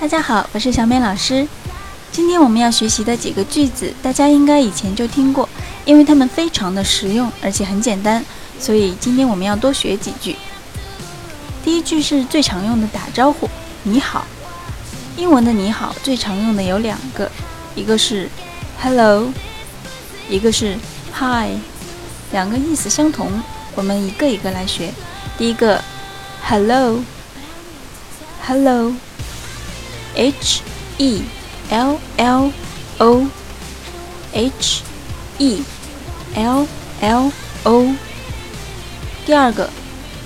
大家好，我是小美老师。今天我们要学习的几个句子，大家应该以前就听过，因为它们非常的实用，而且很简单，所以今天我们要多学几句。第一句是最常用的打招呼，你好。英文的你好最常用的有两个，一个是 hello，一个是 hi，两个意思相同，我们一个一个来学。第一个 hello，hello，h e l l o，h e l l o。第二个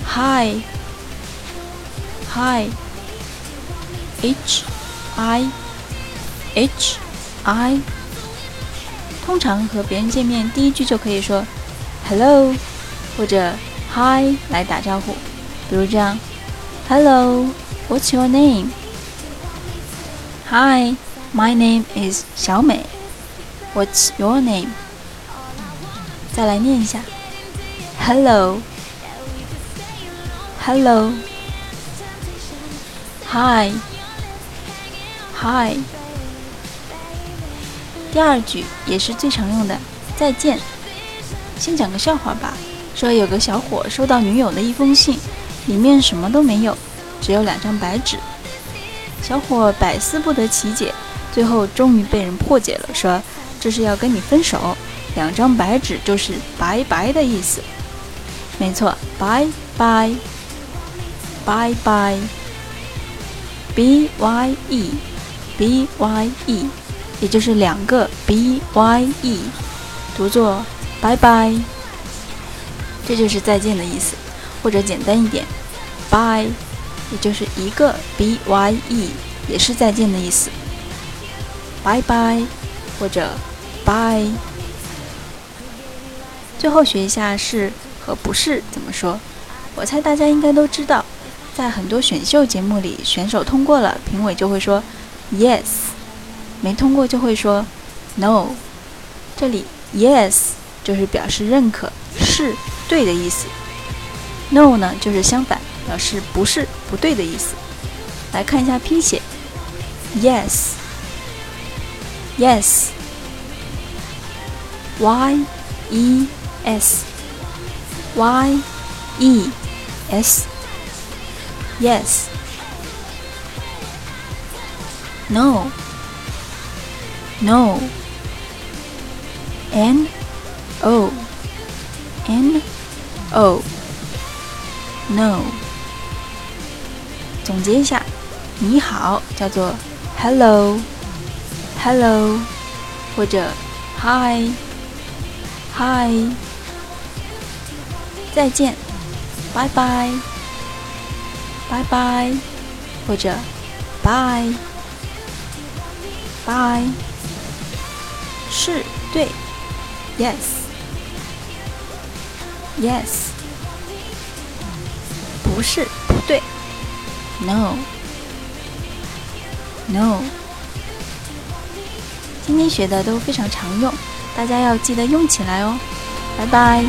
hi，hi，h。I H I，通常和别人见面，第一句就可以说 Hello 或者 Hi 来打招呼， 比如这样：Hello，What's your name？Hi，My name is 小美。What's your name？再来念一下：Hello，Hello，Hi。Hi，第二句也是最常用的，再见。先讲个笑话吧，说有个小伙收到女友的一封信，里面什么都没有，只有两张白纸。小伙百思不得其解，最后终于被人破解了，说这是要跟你分手，两张白纸就是拜拜的意思。没错，拜拜，拜拜，B Y E。b y e，也就是两个 b y e，读作拜拜，这就是再见的意思，或者简单一点，bye，也就是一个 b y e，也是再见的意思，拜拜，或者 bye。最后学一下是和不是怎么说，我猜大家应该都知道，在很多选秀节目里，选手通过了，评委就会说。Yes，没通过就会说 No。这里 Yes 就是表示认可，是对的意思。No 呢就是相反，表示不是不对的意思。来看一下拼写，Yes，Yes，Y E S，Y E S，Yes。No. No. N O N O No。总结一下，你好叫做 Hello Hello，或者 Hi Hi。再见，拜拜拜拜，或者 Bye。Bye，是对，Yes，Yes，不是不对，No，No。今天学的都非常常用，大家要记得用起来哦。拜拜。